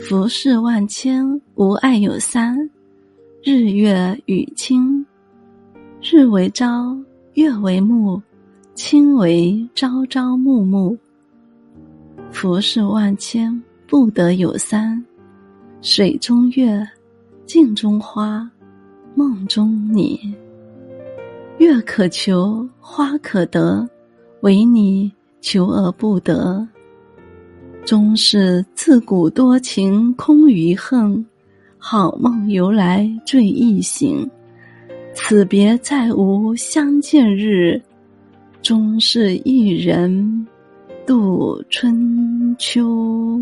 浮世万千，无爱有三：日月与卿。日为朝，月为暮，卿为朝朝暮暮。浮世万千，不得有三：水中月，镜中花，梦中你。月可求，花可得，唯你求而不得。终是自古多情空余恨，好梦由来最易醒。此别再无相见日，终是一人度春秋。